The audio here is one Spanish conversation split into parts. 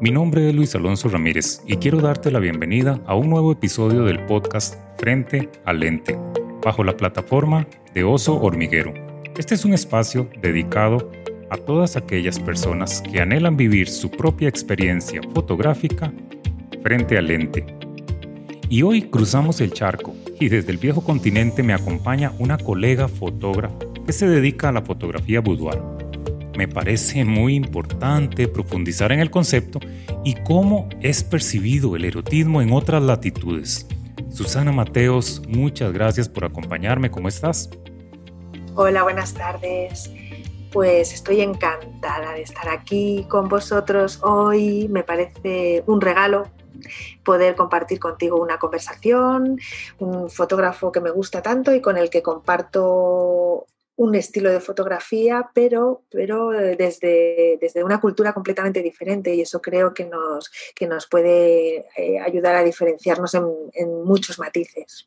Mi nombre es Luis Alonso Ramírez y quiero darte la bienvenida a un nuevo episodio del podcast Frente al Lente, bajo la plataforma de Oso Hormiguero. Este es un espacio dedicado a todas aquellas personas que anhelan vivir su propia experiencia fotográfica frente al lente. Y hoy cruzamos el charco y desde el viejo continente me acompaña una colega fotógrafa que se dedica a la fotografía boudoir. Me parece muy importante profundizar en el concepto y cómo es percibido el erotismo en otras latitudes. Susana Mateos, muchas gracias por acompañarme. ¿Cómo estás? Hola, buenas tardes. Pues estoy encantada de estar aquí con vosotros hoy. Me parece un regalo poder compartir contigo una conversación, un fotógrafo que me gusta tanto y con el que comparto un estilo de fotografía, pero, pero eh, desde, desde una cultura completamente diferente y eso creo que nos, que nos puede eh, ayudar a diferenciarnos en, en, muchos matices.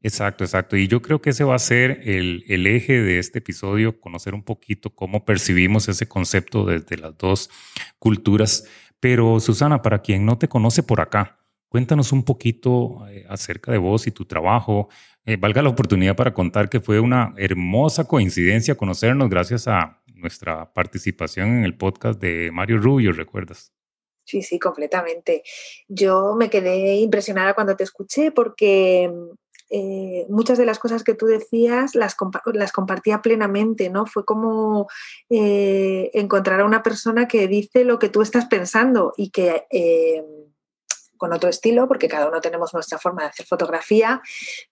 Exacto, exacto. Y yo creo que ese va a ser el, el, eje de este episodio, conocer un poquito cómo percibimos ese concepto desde las dos culturas. Pero Susana, para quien no te conoce por acá, cuéntanos un poquito eh, acerca de vos y tu trabajo. Eh, valga la oportunidad para contar que fue una hermosa coincidencia conocernos gracias a nuestra participación en el podcast de Mario Rubio, ¿recuerdas? Sí, sí, completamente. Yo me quedé impresionada cuando te escuché porque eh, muchas de las cosas que tú decías las, compa compartía plenamente, ¿no? Fue como eh, encontrar a una persona que dice lo que tú estás pensando y que con otro estilo, porque cada uno tenemos nuestra forma de hacer fotografía,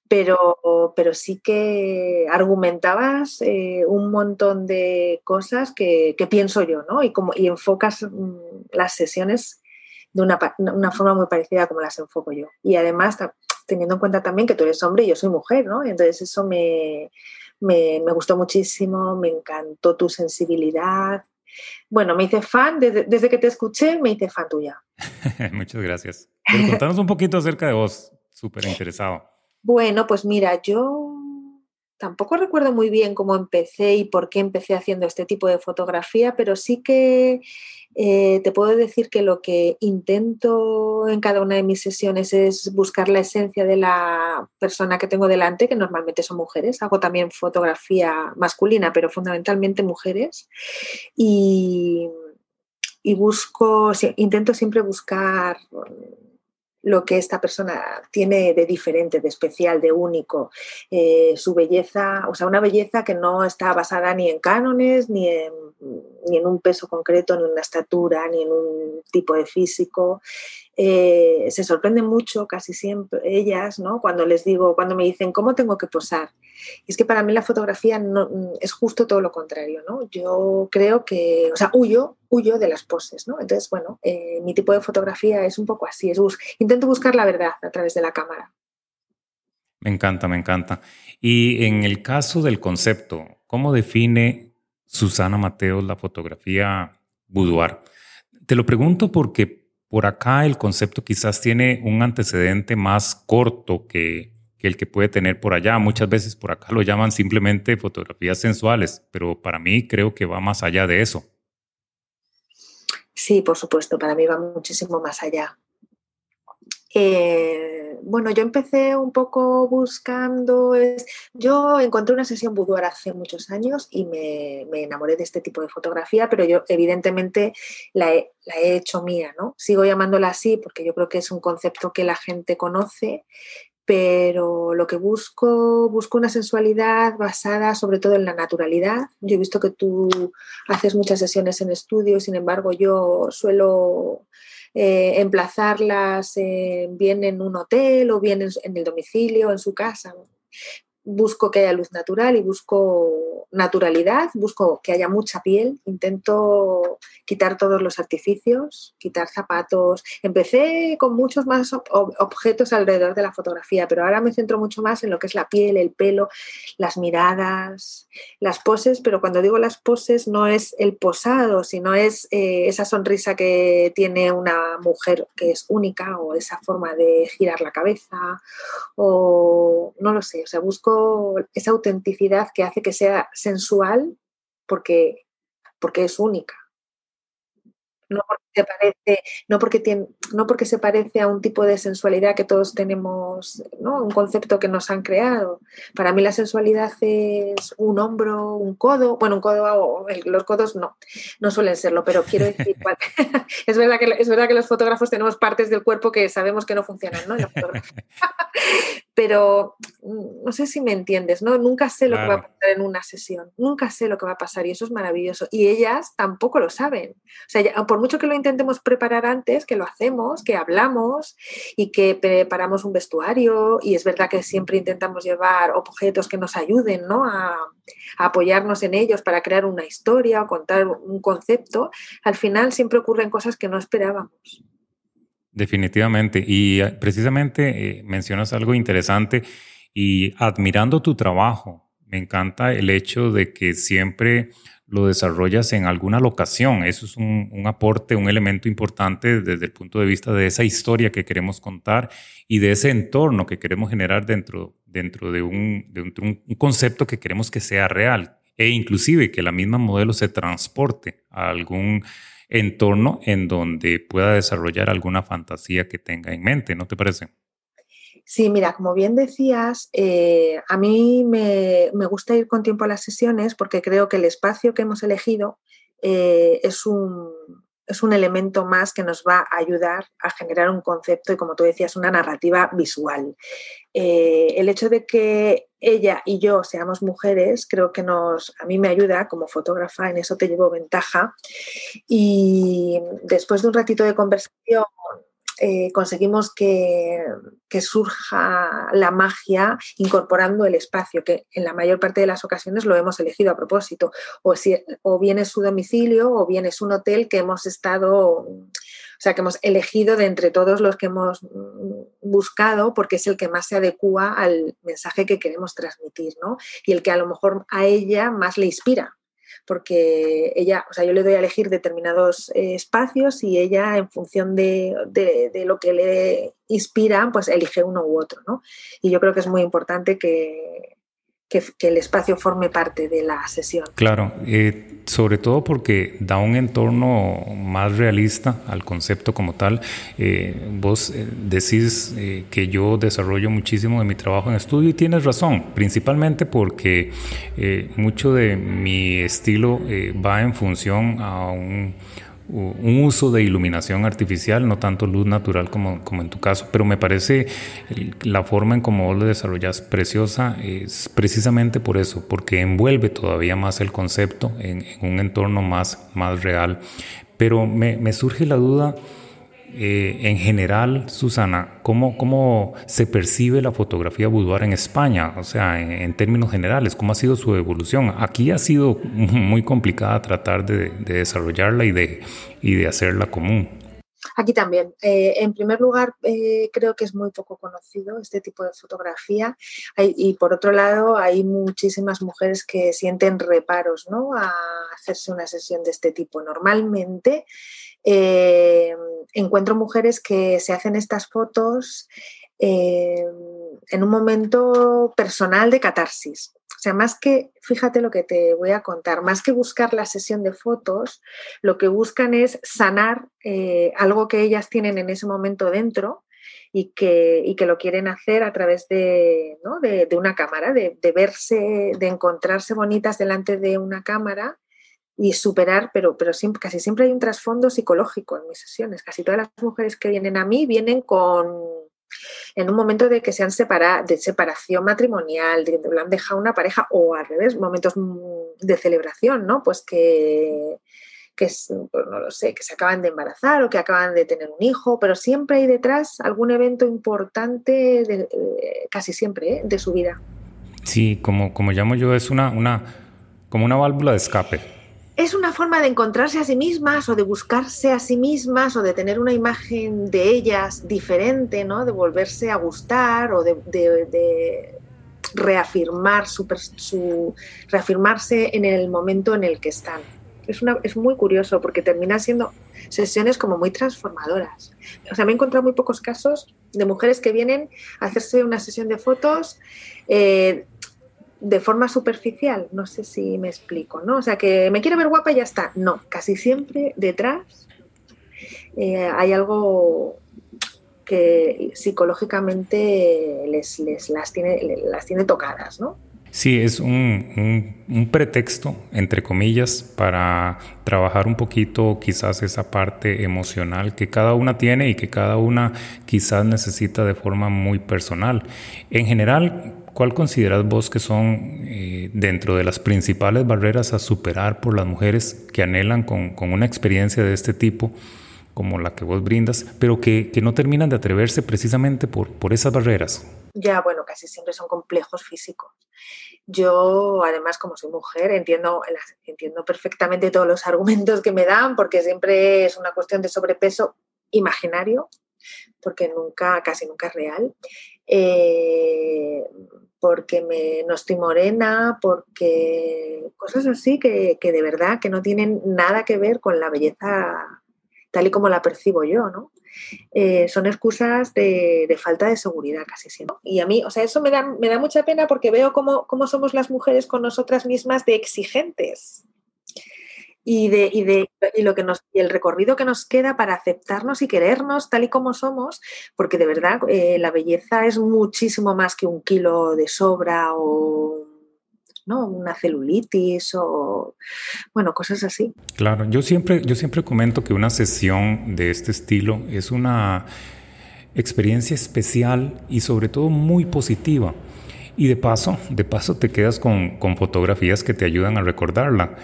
pero, pero sí que argumentabas eh, un montón de cosas que, pienso yo, ¿no? Y, como, y enfocas mm, las sesiones de una, una, forma muy parecida a como las enfoco yo. Y además, teniendo en cuenta también que tú eres hombre y yo soy mujer, ¿no? Entonces eso me, me, me gustó muchísimo, me encantó tu sensibilidad, bueno, me hice fan, desde, desde, que te escuché, me hice fan tuya. Muchas gracias. Pero contanos un poquito acerca de vos, súper interesado. Bueno, pues mira, yo tampoco recuerdo muy bien cómo empecé y por qué empecé haciendo este tipo de fotografía, pero sí que eh, te puedo decir que lo que intento en cada una de mis sesiones es buscar la esencia de la persona que tengo delante, que normalmente son mujeres. Hago también fotografía masculina, pero fundamentalmente mujeres. Y, y busco, intento siempre buscar lo que esta persona tiene de diferente, de especial, de único, eh, su belleza, o sea, una belleza que no está basada ni en cánones, ni en, ni en un peso concreto, ni en una estatura, ni en un tipo de físico, eh, se sorprenden mucho casi siempre ellas, ¿no? Cuando les digo, cuando me dicen, ¿cómo tengo que posar? Y es que para mí la fotografía no, es justo todo lo contrario, ¿no? Yo creo que, o sea, huyo, huyo de las poses, ¿no? Entonces, bueno, eh, mi tipo de fotografía es un poco así, es bus intento buscar la verdad a través de la cámara. Me encanta, me encanta. Y en el caso del concepto, ¿cómo define Susana Mateos la fotografía boudoir? Te lo pregunto porque por acá el concepto quizás tiene un antecedente más corto que, el que puede tener por allá. Muchas veces por acá lo llaman simplemente fotografías sensuales, pero para mí creo que va más allá de eso. Sí, por supuesto, para mí va muchísimo más allá. Eh, bueno, yo empecé un poco buscando, yo encontré una sesión boudoir hace muchos años y me, enamoré de este tipo de fotografía, pero yo evidentemente la he, la he, hecho mía, ¿no? Sigo llamándola así porque yo creo que es un concepto que la gente conoce, pero lo que busco, busco una sensualidad basada sobre todo en la naturalidad. Yo he visto que tú haces muchas sesiones en estudio, sin embargo yo suelo eh, emplazarlas eh, bien en un hotel o bien en, el domicilio, en su casa. Busco que haya luz natural y busco naturalidad, busco que haya mucha piel, intento quitar todos los artificios, quitar zapatos. Empecé con muchos más objetos alrededor de la fotografía, pero ahora me centro mucho más en lo que es la piel, el pelo, las miradas, las poses, pero cuando digo las poses no es el posado, sino es eh, esa sonrisa que tiene una mujer que es única o esa forma de girar la cabeza o no lo sé, o sea, busco esa autenticidad que hace que sea sensual porque, porque es única. No se parece, no porque, tiene, no porque se parece a un tipo de sensualidad que todos tenemos, ¿no? un concepto que nos han creado. Para mí la sensualidad es un hombro, un codo, bueno, un codo, los codos no, no suelen serlo, pero quiero decir, es, verdad que, es verdad que los fotógrafos tenemos partes del cuerpo que sabemos que no funcionan, ¿no? pero mm, no sé si me entiendes, ¿no? Nunca sé lo que va a pasar en una sesión, nunca sé lo que va a pasar y eso es maravilloso. Y ellas tampoco lo saben. O sea, por mucho que lo intentemos preparar antes, que lo hacemos, que hablamos y que preparamos un vestuario y es verdad que siempre intentamos llevar objetos que nos ayuden, ¿no? A, apoyarnos en ellos para crear una historia o contar un concepto, al final siempre ocurren cosas que no esperábamos. Definitivamente. Y eh, precisamente eh, mencionas algo interesante y admirando tu trabajo, me encanta el hecho de que siempre lo desarrollas en alguna locación. Eso es un, aporte, un elemento importante desde el punto de vista de esa historia que queremos contar y de ese entorno que queremos generar dentro, dentro de, un, de un concepto que queremos que sea real e inclusive que la misma modelo se transporte a algún entorno en donde pueda desarrollar alguna fantasía que tenga en mente, ¿no te parece? Sí, mira, como bien decías, eh, a mí me, gusta ir con tiempo a las sesiones porque creo que el espacio que hemos elegido eh, es un, es un elemento más que nos va a ayudar a generar un concepto y, como tú decías, una narrativa visual. Eh, el hecho de que ella y yo seamos mujeres, creo que nos, a mí me ayuda como fotógrafa, en eso te llevo ventaja. Y después de un ratito de conversación, eh, conseguimos que, surja la magia incorporando el espacio, que en la mayor parte de las ocasiones lo hemos elegido a propósito, o, si, o bien es su domicilio o bien es un hotel que hemos estado, o sea, que hemos elegido de entre todos los que hemos buscado porque es el que más se adecua al mensaje que queremos transmitir, ¿no? Y el que a lo mejor a ella más le inspira porque ella, o sea, yo le doy a elegir determinados eh, espacios y ella en función de, de, lo que le inspira, pues elige uno u otro, ¿no? Y yo creo que es muy importante que, que, el espacio forme parte de la sesión. Claro, eh, sobre todo porque da un entorno más realista al concepto como tal. Eh, vos eh, decís que yo desarrollo muchísimo de mi trabajo en estudio y tienes razón, principalmente porque mucho de mi estilo va en función a un un uso de iluminación artificial, no tanto luz natural como, como en tu caso, pero me parece la forma en cómo lo desarrollas preciosa es precisamente por eso, porque envuelve todavía más el concepto en, un entorno más, más real. Pero me surge la duda eh, en general, Susana, ¿cómo, ¿cómo se percibe la fotografía boudoir en España? O sea, en, términos generales, ¿cómo ha sido su evolución? Aquí ha sido muy complicada tratar de, desarrollarla y de, y de hacerla común. Aquí también. Eh, en primer lugar, eh, creo que es muy poco conocido este tipo de fotografía y por otro lado, hay muchísimas mujeres que sienten reparos ¿no? a hacerse una sesión de este tipo. Normalmente eh, encuentro mujeres que se hacen estas fotos eh, en un momento personal de catarsis. O sea, más que, fíjate lo que te voy a contar, más que buscar la sesión de fotos, lo que buscan es sanar eh, algo que ellas tienen en ese momento dentro y que, que lo quieren hacer a través de, de, una cámara, de, de, verse, de encontrarse bonitas delante de una cámara y superar, pero, pero siempre, casi siempre hay un trasfondo psicológico en mis sesiones. Casi todas las mujeres que vienen a mí vienen con en un momento de que se han separado, de separación matrimonial, de que le han dejado una pareja o al revés, momentos de celebración, ¿no? Pues que, que pues no lo sé, que se acaban de embarazar o que acaban de tener un hijo, pero siempre hay detrás algún evento importante, eh, casi siempre, ¿eh? de su vida. Sí, como, como llamo yo, es una, una, como una válvula de escape es una forma de encontrarse a sí mismas o de buscarse a sí mismas o de tener una imagen de ellas diferente, ¿no? De volverse a gustar o de, reafirmar su, reafirmarse en el momento en el que están. Es, una, es muy curioso porque termina siendo sesiones como muy transformadoras. O sea, me he encontrado muy pocos casos de mujeres que vienen a hacerse una sesión de fotos eh, de forma superficial, no sé si me explico, ¿no? O sea, que me quiero ver guapa y ya está. No, casi siempre detrás eh, hay algo que psicológicamente les, las, tiene, las tiene tocadas, ¿no? Sí, es un, pretexto, entre comillas, para trabajar un poquito quizás esa parte emocional que cada una tiene y que cada una quizás necesita de forma muy personal. En general, ¿cuál consideras vos que son eh, dentro de las principales barreras a superar por las mujeres que anhelan con, con una experiencia de este tipo? como la que vos brindas, pero que, que no terminan de atreverse precisamente por, por esas barreras. Ya, bueno, casi siempre son complejos físicos. Yo, además, como soy mujer, entiendo, entiendo perfectamente todos los argumentos que me dan, porque siempre es una cuestión de sobrepeso imaginario, porque nunca, casi nunca es real. Eh, porque me, no estoy morena, porque cosas así que, que, de verdad que no tienen nada que ver con la belleza tal y como la percibo yo, ¿no? Eh, son excusas de, falta de seguridad casi siempre. Y a mí, o sea, eso me da, me da mucha pena porque veo cómo, cómo, somos las mujeres con nosotras mismas de exigentes. Y, de, y de y lo que nos, y el recorrido que nos queda para aceptarnos y querernos tal y como somos, porque de verdad eh, la belleza es muchísimo más que un kilo de sobra o ¿no? Una celulitis o, bueno, cosas así. Claro, yo siempre, yo siempre comento que una sesión de este estilo es una experiencia especial y sobre todo muy positiva. Y de paso, de paso te quedas con, con fotografías que te ayudan a recordarla.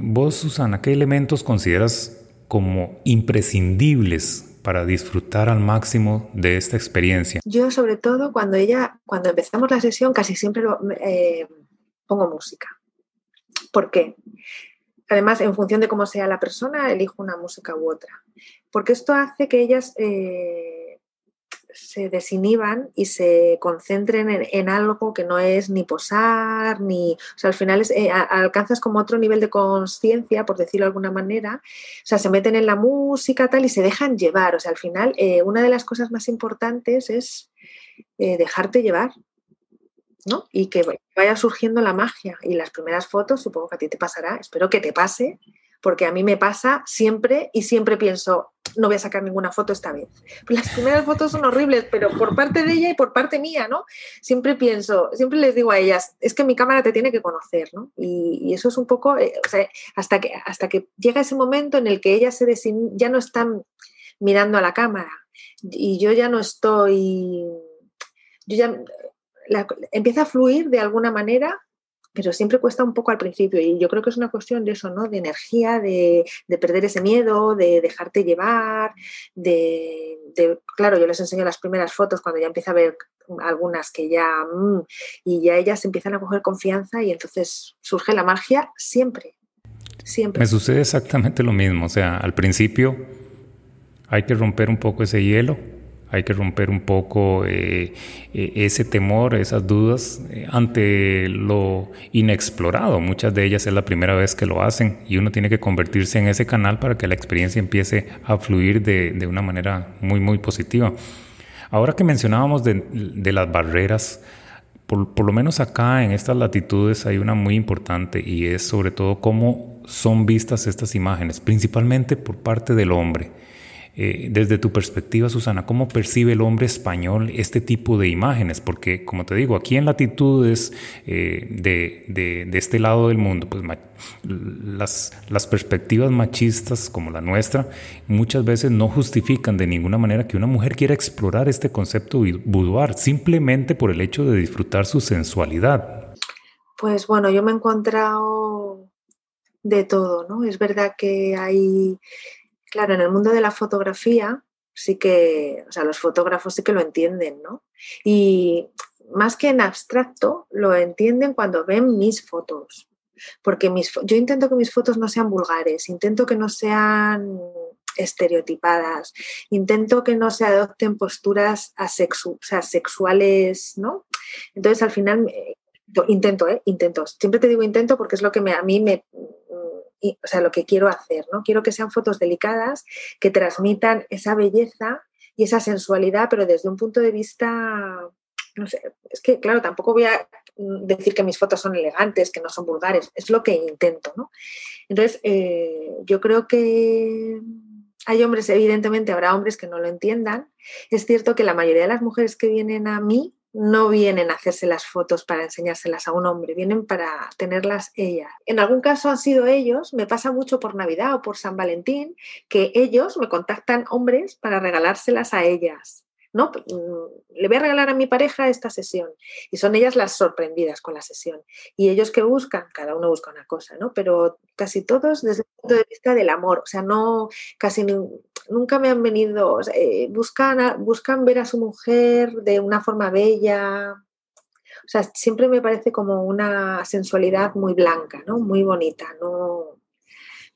Vos, Susana, ¿qué elementos consideras como imprescindibles para disfrutar al máximo de esta experiencia? Yo sobre todo cuando ella, cuando empezamos la sesión, casi siempre eh, pongo música. ¿Por qué? Además, en función de cómo sea la persona, elijo una música u otra. Porque esto hace que ellas eh, se desinhiban y se concentren en, algo que no es ni posar, ni. O sea, al final eh, alcanzas como otro nivel de conciencia, por decirlo de alguna manera. O sea, se meten en la música tal y se dejan llevar. O sea, al final, eh, una de las cosas más importantes es dejarte llevar y que vaya surgiendo la magia. Y las primeras fotos, supongo que a ti te pasará, espero que te pase, porque a mí me pasa siempre y siempre pienso, no voy a sacar ninguna foto esta vez. Las primeras fotos son horribles, pero por parte de ella y por parte mía, ¿no? Siempre pienso, siempre les digo a ellas, es que mi cámara te tiene que conocer, ¿no? Y, eso es un poco, eh, hasta que, hasta que llega ese momento en el que ellas se ya no están mirando a la cámara y yo ya no estoy, yo ya empieza a fluir de alguna manera, pero siempre cuesta un poco al principio. Y yo creo que es una cuestión de eso, ¿no? De energía, de, perder ese miedo, de dejarte llevar, de, Claro, yo les enseño las primeras fotos cuando ya empieza a ver algunas que ya... Mm, y ya ellas empiezan a coger confianza y entonces surge la magia siempre. Siempre. Me sucede exactamente lo mismo. O sea, al principio hay que romper un poco ese hielo hay que romper un poco eh, eh, ese temor, esas dudas eh, ante lo inexplorado. Muchas de ellas es la primera vez que lo hacen y uno tiene que convertirse en ese canal para que la experiencia empiece a fluir de, una manera muy, muy positiva. Ahora que mencionábamos de, las barreras, por, por, lo menos acá en estas latitudes hay una muy importante y es sobre todo cómo son vistas estas imágenes, principalmente por parte del hombre. Eh, desde tu perspectiva, Susana, ¿cómo percibe el hombre español este tipo de imágenes? Porque, como te digo, aquí en latitudes eh, de, este lado del mundo, pues las, las perspectivas machistas como la nuestra muchas veces no justifican de ninguna manera que una mujer quiera explorar este concepto boudoir simplemente por el hecho de disfrutar su sensualidad. Pues bueno, yo me he encontrado de todo, ¿no? Es verdad que hay Claro, en el mundo de la fotografía sí que, o sea, los fotógrafos sí que lo entienden, ¿no? Y más que en abstracto, lo entienden cuando ven mis fotos. Porque mis, yo intento que mis fotos no sean vulgares, intento que no sean estereotipadas, intento que no se adopten posturas asexu, o sea, sexuales, ¿no? Entonces, al final, intento, ¿eh? Intento. Siempre te digo intento porque es lo que me, a mí me, o sea, lo que quiero hacer, ¿no? Quiero que sean fotos delicadas, que transmitan esa belleza y esa sensualidad, pero desde un punto de vista, no sé, es que claro, tampoco voy a decir que mis fotos son elegantes, que no son vulgares, es lo que intento, ¿no? Entonces, eh, yo creo que hay hombres, evidentemente habrá hombres que no lo entiendan. Es cierto que la mayoría de las mujeres que vienen a mí no vienen a hacerse las fotos para enseñárselas a un hombre, vienen para tenerlas ellas. En algún caso han sido ellos, me pasa mucho por Navidad o por San Valentín, que ellos me contactan hombres para regalárselas a ellas. ¿no? Mm, le voy a regalar a mi pareja esta sesión. Y son ellas las sorprendidas con la sesión. Y ellos que buscan, cada uno busca una cosa, ¿no? Pero casi todos desde el punto de vista del amor. O sea, no, casi nunca me han venido, eh, buscan, buscan ver a su mujer de una forma bella. O sea, siempre me parece como una sensualidad muy blanca, ¿no? Muy bonita, no,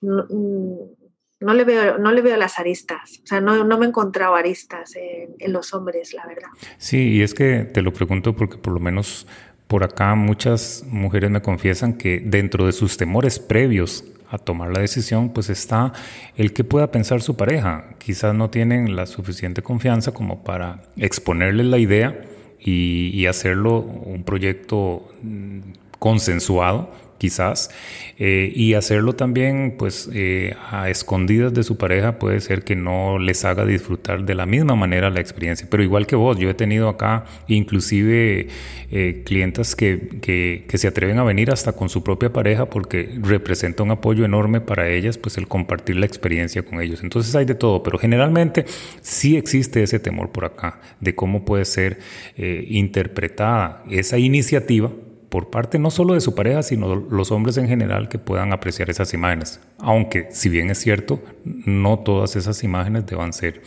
no mm, no le veo, no le veo las aristas. O sea, no, me he encontrado aristas en, los hombres, la verdad. Sí, y es que te lo pregunto porque por lo menos por acá muchas mujeres me confiesan que dentro de sus temores previos a tomar la decisión, pues está el que pueda pensar su pareja. Quizás no tienen la suficiente confianza como para exponerles la idea y, y hacerlo un proyecto mm, consensuado quizás, eh, y hacerlo también pues eh, a escondidas de su pareja puede ser que no les haga disfrutar de la misma manera la experiencia. Pero igual que vos, yo he tenido acá inclusive eh, clientas que, que, que, se atreven a venir hasta con su propia pareja porque representa un apoyo enorme para ellas pues el compartir la experiencia con ellos. Entonces hay de todo, pero generalmente sí existe ese temor por acá de cómo puede ser interpretada esa iniciativa por parte no solo de su pareja, sino los hombres en general que puedan apreciar esas imágenes. Aunque, si bien es cierto, no todas esas imágenes deban ser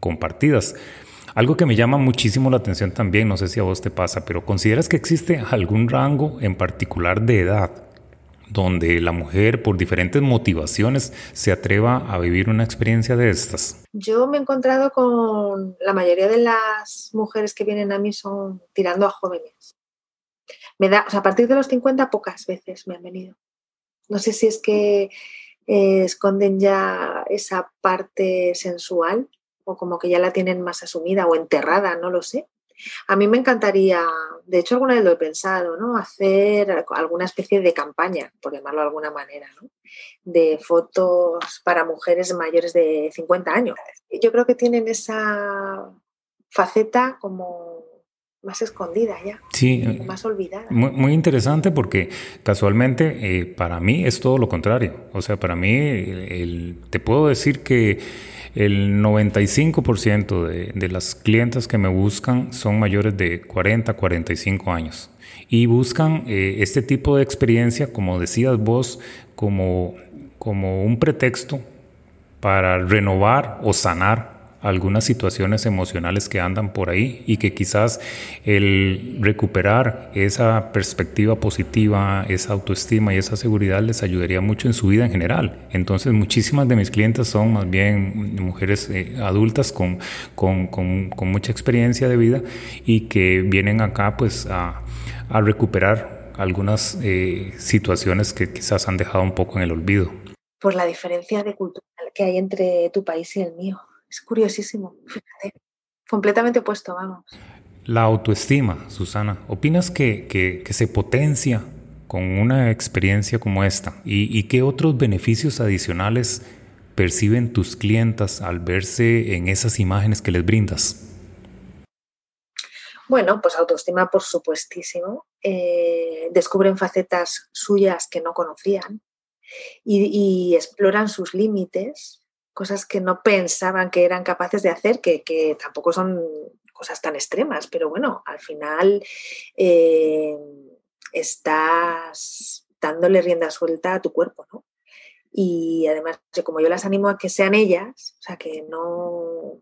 compartidas. Algo que me llama muchísimo la atención también, no sé si a vos te pasa, pero ¿consideras que existe algún rango en particular de edad donde la mujer, por diferentes motivaciones, se atreva a vivir una experiencia de estas? Yo me he encontrado con la mayoría de las mujeres que vienen a mí son tirando a jóvenes me da, a partir de los 50 pocas veces me han venido. No sé si es que eh, esconden ya esa parte sensual o como que ya la tienen más asumida o enterrada, no lo sé. A mí me encantaría, de hecho alguna vez lo he pensado, ¿no? Hacer alguna especie de campaña, por llamarlo de alguna manera. De fotos para mujeres mayores de 50 años. Yo creo que tienen esa faceta como más escondida ya, sí, más olvidada. Muy, interesante porque casualmente eh, para mí es todo lo contrario. O sea, para mí el, te puedo decir que el 95% de, de las clientas que me buscan son mayores de 40, 45 años y buscan eh, este tipo de experiencia, como decías vos, como, como un pretexto para renovar o sanar algunas situaciones emocionales que andan por ahí y que quizás el recuperar esa perspectiva positiva, esa autoestima y esa seguridad les ayudaría mucho en su vida en general. Entonces muchísimas de mis clientes son más bien mujeres eh, adultas con, con, con, mucha experiencia de vida y que vienen acá pues a, recuperar algunas eh, situaciones que quizás han dejado un poco en el olvido. Por la diferencia de cultura que hay entre tu país y el mío. Es curiosísimo, fíjate. Completamente opuesto, vamos. La autoestima, Susana, ¿opinas que, se potencia con una experiencia como esta? ¿Y, qué otros beneficios adicionales perciben tus clientas al verse en esas imágenes que les brindas? Bueno, pues autoestima, por supuestísimo. Eh, descubren facetas suyas que no conocían y exploran sus límites cosas que no pensaban que eran capaces de hacer, que, tampoco son cosas tan extremas, pero bueno, al final eh, estás dándole rienda suelta a tu cuerpo, ¿no? Y además, como yo las animo a que sean ellas, o sea, que no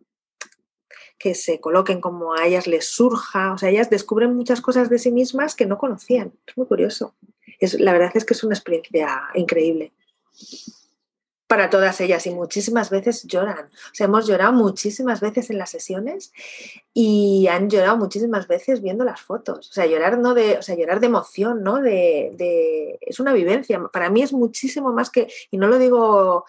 que se coloquen como a ellas les surja, o sea, ellas descubren muchas cosas de sí mismas que no conocían. Es muy curioso. Es, la verdad es que es una experiencia increíble para todas ellas y muchísimas veces lloran. O sea, hemos llorado muchísimas veces en las sesiones y han llorado muchísimas veces viendo las fotos. O sea, llorar no de, o sea, llorar de emoción, ¿no? De, de, es una vivencia. Para mí es muchísimo más que, y no lo digo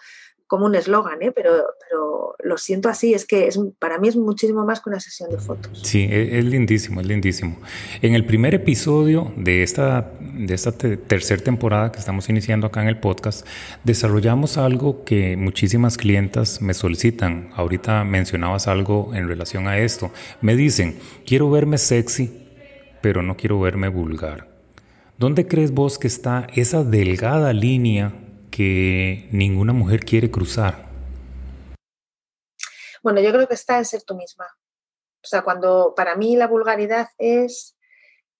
como un eslogan, ¿eh? pero, pero lo siento así, es que es, para mí es muchísimo más que una sesión de fotos. Sí, es, lindísimo, es lindísimo. En el primer episodio de esta, de esta tercera temporada que estamos iniciando acá en el podcast, desarrollamos algo que muchísimas clientas me solicitan. Ahorita mencionabas algo en relación a esto. Me dicen, quiero verme sexy, pero no quiero verme vulgar. ¿Dónde crees vos que está esa delgada línea que ninguna mujer quiere cruzar? Bueno, yo creo que está en ser tú misma. O sea, cuando para mí la vulgaridad es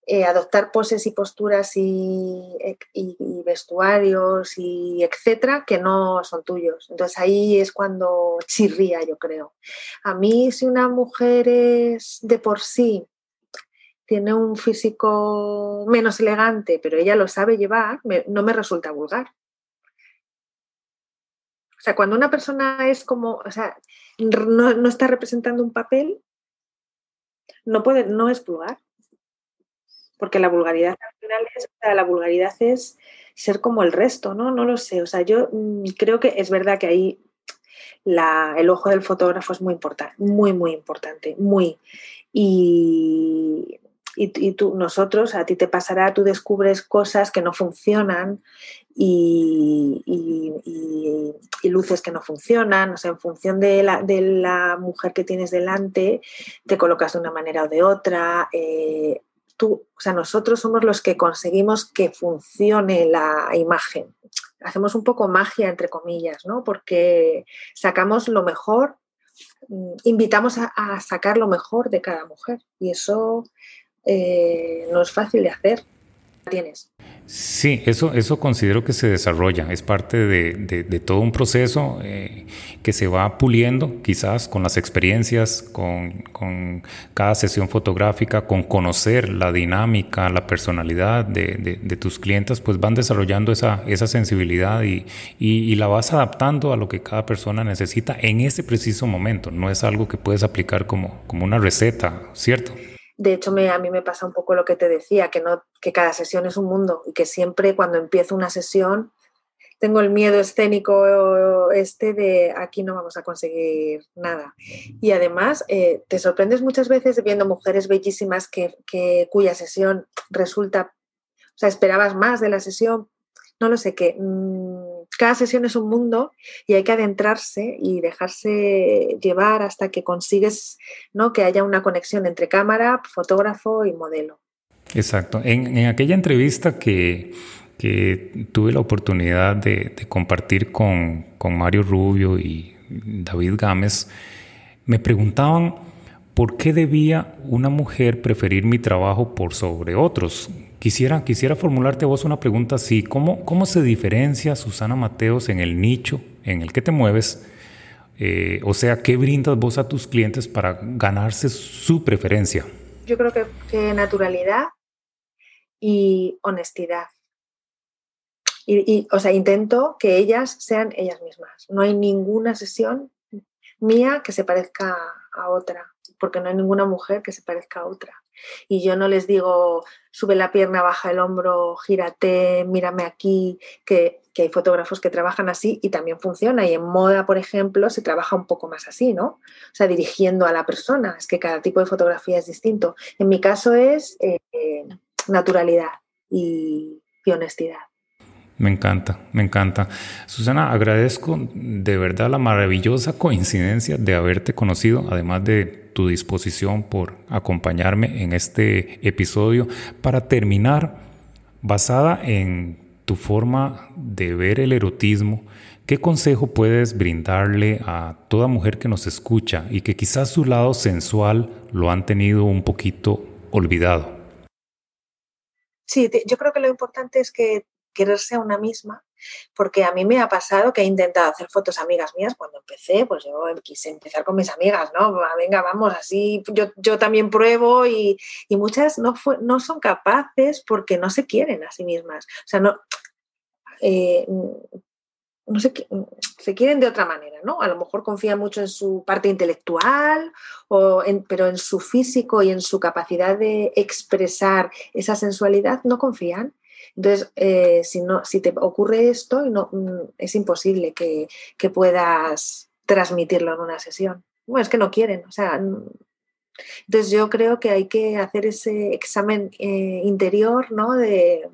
eh, adoptar poses y posturas y, vestuarios y etcétera que no son tuyos. Entonces ahí es cuando chirría, yo creo. A mí si una mujer es de por sí tiene un físico menos elegante, pero ella lo sabe llevar, no me resulta vulgar. O sea, cuando una persona es como, o sea, no, está representando un papel, no, puede, no es vulgar. Porque la vulgaridad al final es, la vulgaridad es ser como el resto, ¿no? No lo sé. O sea, yo mm, creo que es verdad que ahí el ojo del fotógrafo es muy importante, muy, muy importante, muy. Y, y, tú, nosotros, a ti te pasará, tú descubres cosas que no funcionan y, luces que no funcionan, o sea, en función de la, de la, mujer que tienes delante, te colocas de una manera o de otra. Eh, tú, o sea, nosotros somos los que conseguimos que funcione la imagen. Hacemos un poco magia, entre comillas, ¿no? Porque sacamos lo mejor, mm, invitamos a, sacar lo mejor de cada mujer y eso eh, no es fácil de hacer. Tienes. Sí, eso, eso considero que se desarrolla, es parte de, todo un proceso eh, que se va puliendo quizás con las experiencias, con, cada sesión fotográfica, con conocer la dinámica, la personalidad de, tus clientes, pues van desarrollando esa, esa sensibilidad y, y, la vas adaptando a lo que cada persona necesita en ese preciso momento, no es algo que puedes aplicar como, como una receta, ¿cierto? De hecho, a mí me pasa un poco lo que te decía, que, no, que cada sesión es un mundo y que siempre cuando empiezo una sesión tengo el miedo escénico este de aquí no vamos a conseguir nada. Y además eh, te sorprendes muchas veces viendo mujeres bellísimas que, que, cuya sesión resulta, o sea, esperabas más de la sesión, no lo sé qué. Mm, cada sesión es un mundo y hay que adentrarse y dejarse llevar hasta que consigues ¿no? que haya una conexión entre cámara, fotógrafo y modelo. Exacto. En, aquella entrevista que, tuve la oportunidad de, compartir con, con Mario Rubio y David Gámez, me preguntaban por qué debía una mujer preferir mi trabajo por sobre otros. Quisiera, quisiera formularte vos una pregunta así. ¿Cómo, ¿Cómo se diferencia Susana Mateos en el nicho en el que te mueves? Eh, o sea, ¿qué brindas vos a tus clientes para ganarse su preferencia? Yo creo que, naturalidad y honestidad. Y, o sea, intento que ellas sean ellas mismas. No hay ninguna sesión mía que se parezca a otra, porque no hay ninguna mujer que se parezca a otra y yo no les digo sube la pierna, baja el hombro, gírate, mírame aquí, que, hay fotógrafos que trabajan así y también funciona. Y en moda, por ejemplo, se trabaja un poco más así, ¿no? O sea, dirigiendo a la persona. Es que cada tipo de fotografía es distinto. En mi caso es eh, naturalidad y honestidad. Me encanta, me encanta. Susana, agradezco de verdad la maravillosa coincidencia de haberte conocido, además de tu disposición por acompañarme en este episodio. Para terminar, basada en tu forma de ver el erotismo, ¿qué consejo puedes brindarle a toda mujer que nos escucha y que quizás su lado sensual lo han tenido un poquito olvidado? Sí, yo creo que lo importante es que quererse a una misma, porque a mí me ha pasado que he intentado hacer fotos amigas mías cuando empecé, pues yo quise empezar con mis amigas, ¿no? Venga, vamos, así yo, yo también pruebo y, muchas no, fue, no son capaces porque no se quieren a sí mismas. O sea, no, eh, no se, se, quieren de otra manera, ¿no? A lo mejor confían mucho en su parte intelectual, o pero en su físico y en su capacidad de expresar esa sensualidad no confían Entonces, eh, si, no, si te ocurre esto, no, mm, es imposible que, puedas transmitirlo en una sesión. Bueno, es que no quieren, o sea, entonces yo creo que hay que hacer ese examen eh, interior, ¿no? De,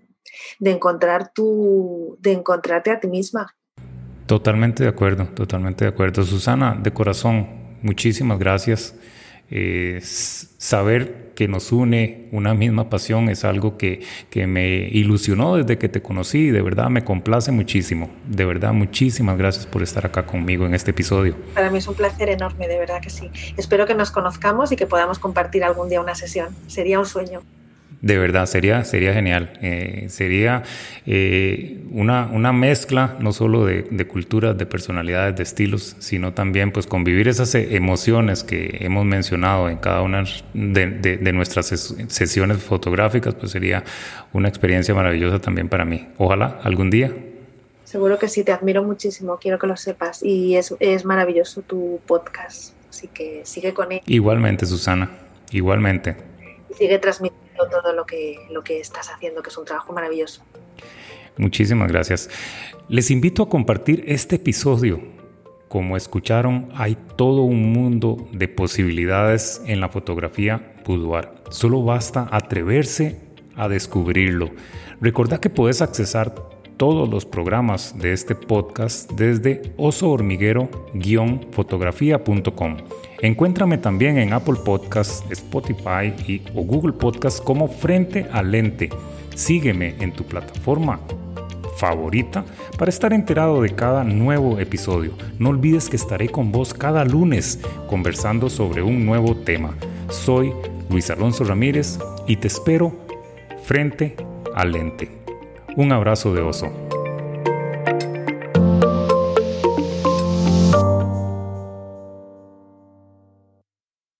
de encontrar tu, de encontrarte a ti misma. Totalmente de acuerdo, totalmente de acuerdo. Susana, de corazón, muchísimas gracias. Eh, saber que nos une una misma pasión es algo que, que, me ilusionó desde que te conocí de verdad me complace muchísimo. De verdad, muchísimas gracias por estar acá conmigo en este episodio. Para mí es un placer enorme, de verdad que sí. Espero que nos conozcamos y que podamos compartir algún día una sesión. Sería un sueño. De verdad, sería, sería genial. Eh, sería eh, una, una, mezcla no solo de, de, culturas, de personalidades, de estilos, sino también pues convivir esas emociones que hemos mencionado en cada una de, de, nuestras sesiones fotográficas, pues sería una experiencia maravillosa también para mí. Ojalá algún día. Seguro que sí, te admiro muchísimo, quiero que lo sepas. Y es, es maravilloso tu podcast, así que sigue con él. Igualmente, Susana, igualmente. Sigue transmitiendo todo lo que, lo que estás haciendo, que es un trabajo maravilloso. Muchísimas gracias. Les invito a compartir este episodio. Como escucharon, hay todo un mundo de posibilidades en la fotografía boudoir. Solo basta atreverse a descubrirlo. Recordad que puedes accesar todos los programas de este podcast desde osohormiguero-fotografía.com. Encuéntrame también en Apple Podcasts, Spotify y, o Google Podcasts como Frente al Lente. Sígueme en tu plataforma favorita para estar enterado de cada nuevo episodio. No olvides que estaré con vos cada lunes conversando sobre un nuevo tema. Soy Luis Alonso Ramírez y te espero frente al lente. Un abrazo de oso.